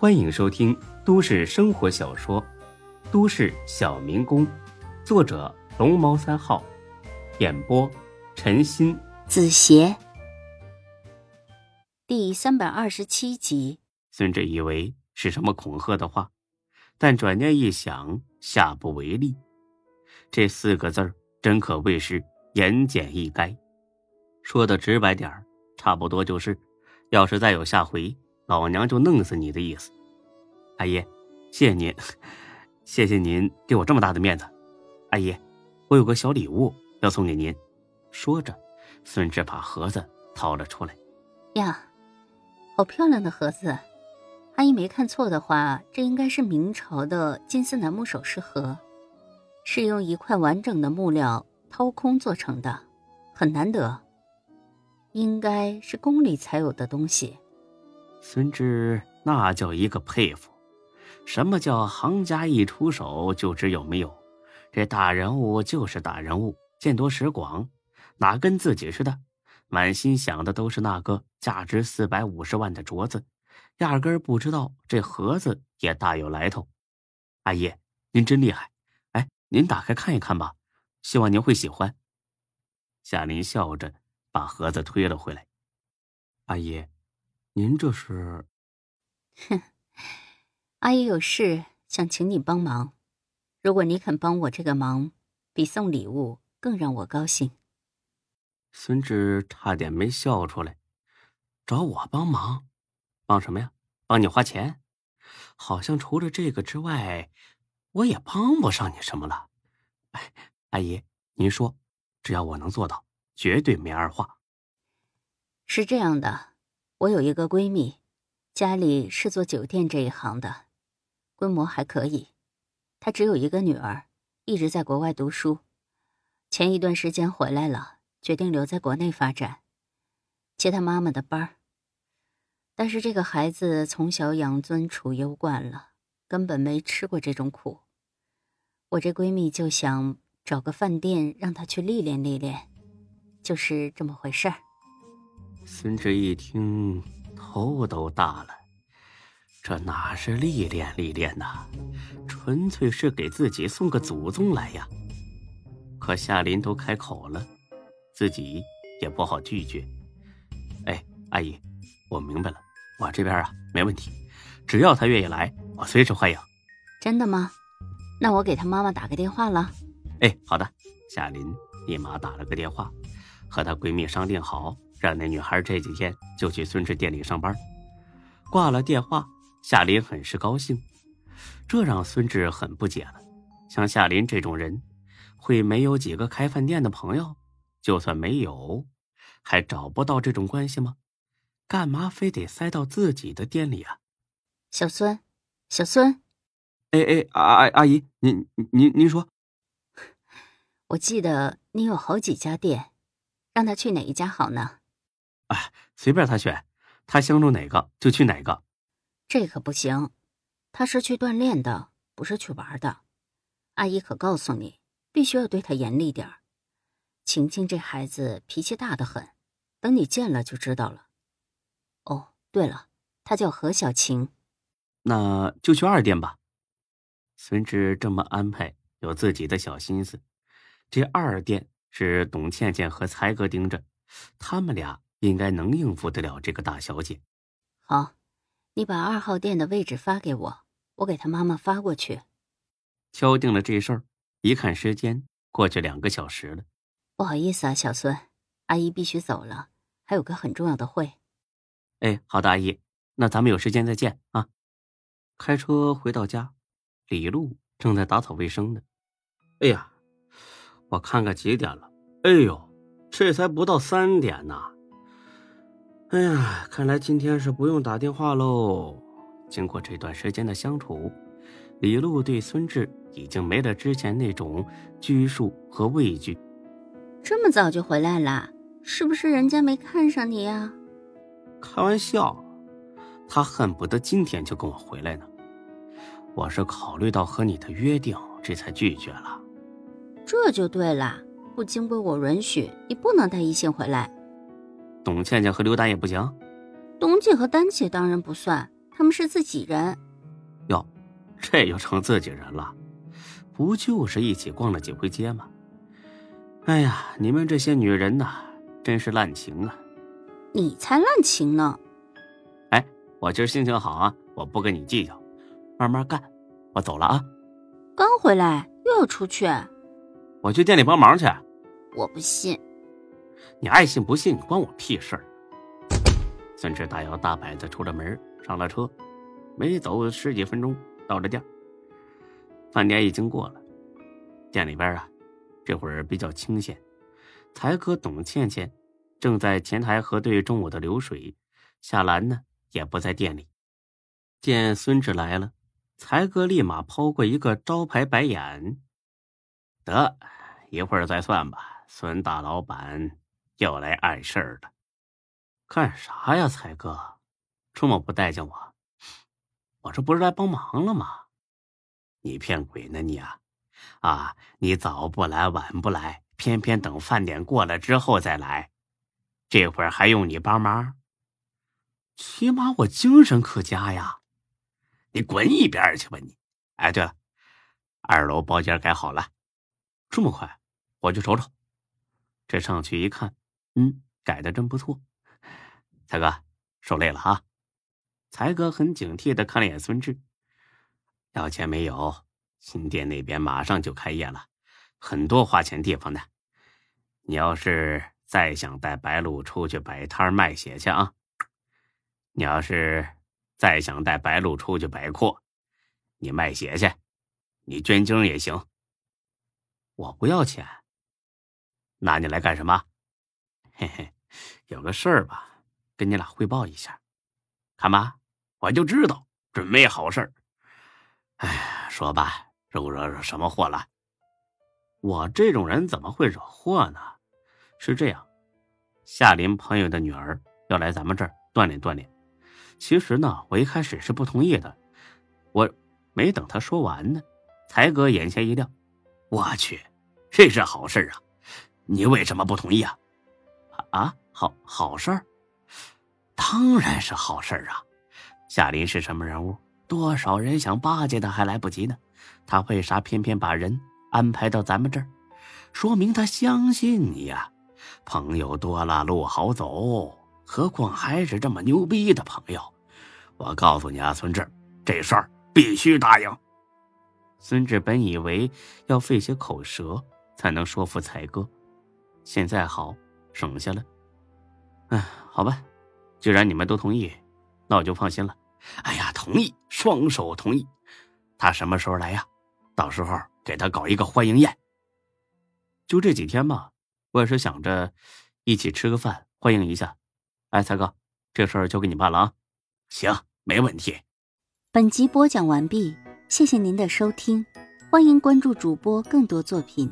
欢迎收听都市生活小说《都市小民工》，作者龙猫三号，演播陈鑫、子邪，第三百二十七集。孙志以为是什么恐吓的话，但转念一想，下不为例。这四个字儿真可谓是言简意赅。说的直白点儿，差不多就是：要是再有下回，老娘就弄死你的意思。阿姨，谢谢您，谢谢您给我这么大的面子。阿姨，我有个小礼物要送给您。说着，孙志把盒子掏了出来。呀，好漂亮的盒子！阿姨没看错的话，这应该是明朝的金丝楠木首饰盒，是用一块完整的木料掏空做成的，很难得。应该是宫里才有的东西。孙志那叫一个佩服！什么叫行家一出手就知有没有？这大人物就是大人物，见多识广，哪跟自己似的？满心想的都是那个价值四百五十万的镯子，压根不知道这盒子也大有来头。阿姨，您真厉害！哎，您打开看一看吧，希望您会喜欢。夏林笑着。把盒子推了回来，阿姨，您这是？哼，阿姨有事想请你帮忙，如果你肯帮我这个忙，比送礼物更让我高兴。孙志差点没笑出来，找我帮忙，帮什么呀？帮你花钱？好像除了这个之外，我也帮不上你什么了。哎，阿姨，您说，只要我能做到。绝对没二话。是这样的，我有一个闺蜜，家里是做酒店这一行的，规模还可以。她只有一个女儿，一直在国外读书，前一段时间回来了，决定留在国内发展，接她妈妈的班儿。但是这个孩子从小养尊处优惯了，根本没吃过这种苦。我这闺蜜就想找个饭店让她去历练历练。就是这么回事儿。孙志一听，头都大了。这哪是历练历练呐，纯粹是给自己送个祖宗来呀！可夏林都开口了，自己也不好拒绝。哎，阿姨，我明白了，我这边啊没问题，只要他愿意来，我随时欢迎。真的吗？那我给他妈妈打个电话了。哎，好的。夏林立马打了个电话。和她闺蜜商定好，让那女孩这几天就去孙志店里上班。挂了电话，夏林很是高兴，这让孙志很不解了。像夏林这种人，会没有几个开饭店的朋友？就算没有，还找不到这种关系吗？干嘛非得塞到自己的店里啊？小孙，小孙，哎哎，阿阿阿姨，您您您说，我记得你有好几家店。让他去哪一家好呢？哎，随便他选，他相中哪个就去哪个。这可不行，他是去锻炼的，不是去玩的。阿姨可告诉你，必须要对他严厉点儿。晴晴这孩子脾气大得很，等你见了就知道了。哦，对了，她叫何小晴。那就去二店吧。孙志这么安排，有自己的小心思。这二店。是董倩倩和才哥盯着，他们俩应该能应付得了这个大小姐。好，你把二号店的位置发给我，我给他妈妈发过去。敲定了这事儿，一看时间，过去两个小时了。不好意思啊，小孙，阿姨必须走了，还有个很重要的会。哎，好的，阿姨，那咱们有时间再见啊。开车回到家，李璐正在打扫卫生呢。哎呀！我看看几点了？哎呦，这才不到三点呢！哎呀，看来今天是不用打电话喽。经过这段时间的相处，李璐对孙志已经没了之前那种拘束和畏惧。这么早就回来了，是不是人家没看上你呀？开玩笑，他恨不得今天就跟我回来呢。我是考虑到和你的约定，这才拒绝了。这就对了，不经过我允许，你不能带异性回来。董倩倩和刘丹也不行。董姐和丹姐当然不算，她他们是自己人。哟，这就成自己人了？不就是一起逛了几回街吗？哎呀，你们这些女人呐，真是滥情啊！你才滥情呢！哎，我今儿心情好啊，我不跟你计较，慢慢干。我走了啊。刚回来又要出去？我去店里帮忙去。我不信。你爱信不信，关我屁事儿。孙志大摇大摆的出了门，上了车，没走十几分钟到了店。饭点已经过了，店里边啊，这会儿比较清闲。才哥董倩倩正在前台核对中午的流水，夏兰呢也不在店里。见孙志来了，才哥立马抛过一个招牌白眼：“得，一会儿再算吧。”孙大老板又来碍事儿了。干啥呀，才哥？这么不待见我？我这不是来帮忙了吗？你骗鬼呢你啊！啊，你早不来晚不来，偏偏等饭点过了之后再来，这会儿还用你帮忙？起码我精神可嘉呀！你滚一边去吧你！哎，对了，二楼包间改好了，这么快？我去瞅瞅。这上去一看，嗯，改的真不错。才哥，受累了啊。才哥很警惕的看了眼孙志。要钱没有？新店那边马上就开业了，很多花钱地方的。你要是再想带白露出去摆摊卖血去啊？你要是再想带白露出去摆阔，你卖血去，你捐精也行。我不要钱，那你来干什么？嘿嘿，有个事儿吧，跟你俩汇报一下。看吧，我就知道准没好事儿。哎，说吧，惹惹惹什么祸了？我这种人怎么会惹祸呢？是这样，夏林朋友的女儿要来咱们这儿锻炼锻炼。其实呢，我一开始是不同意的。我没等他说完呢，才哥眼前一亮：“我去，这是好事啊！你为什么不同意啊？”啊，好好事儿，当然是好事儿啊！夏林是什么人物？多少人想巴结他还来不及呢，他为啥偏偏把人安排到咱们这儿？说明他相信你呀。朋友多了路好走，何况还是这么牛逼的朋友。我告诉你啊，孙志，这事儿必须答应。孙志本以为要费些口舌才能说服才哥，现在好省下了。哎，好吧，既然你们都同意，那我就放心了。哎呀，同意，双手同意。他什么时候来呀？到时候给他搞一个欢迎宴。就这几天吧，我也是想着一起吃个饭，欢迎一下。哎，才哥，这事儿交给你办了啊。行，没问题。本集播讲完毕，谢谢您的收听，欢迎关注主播更多作品。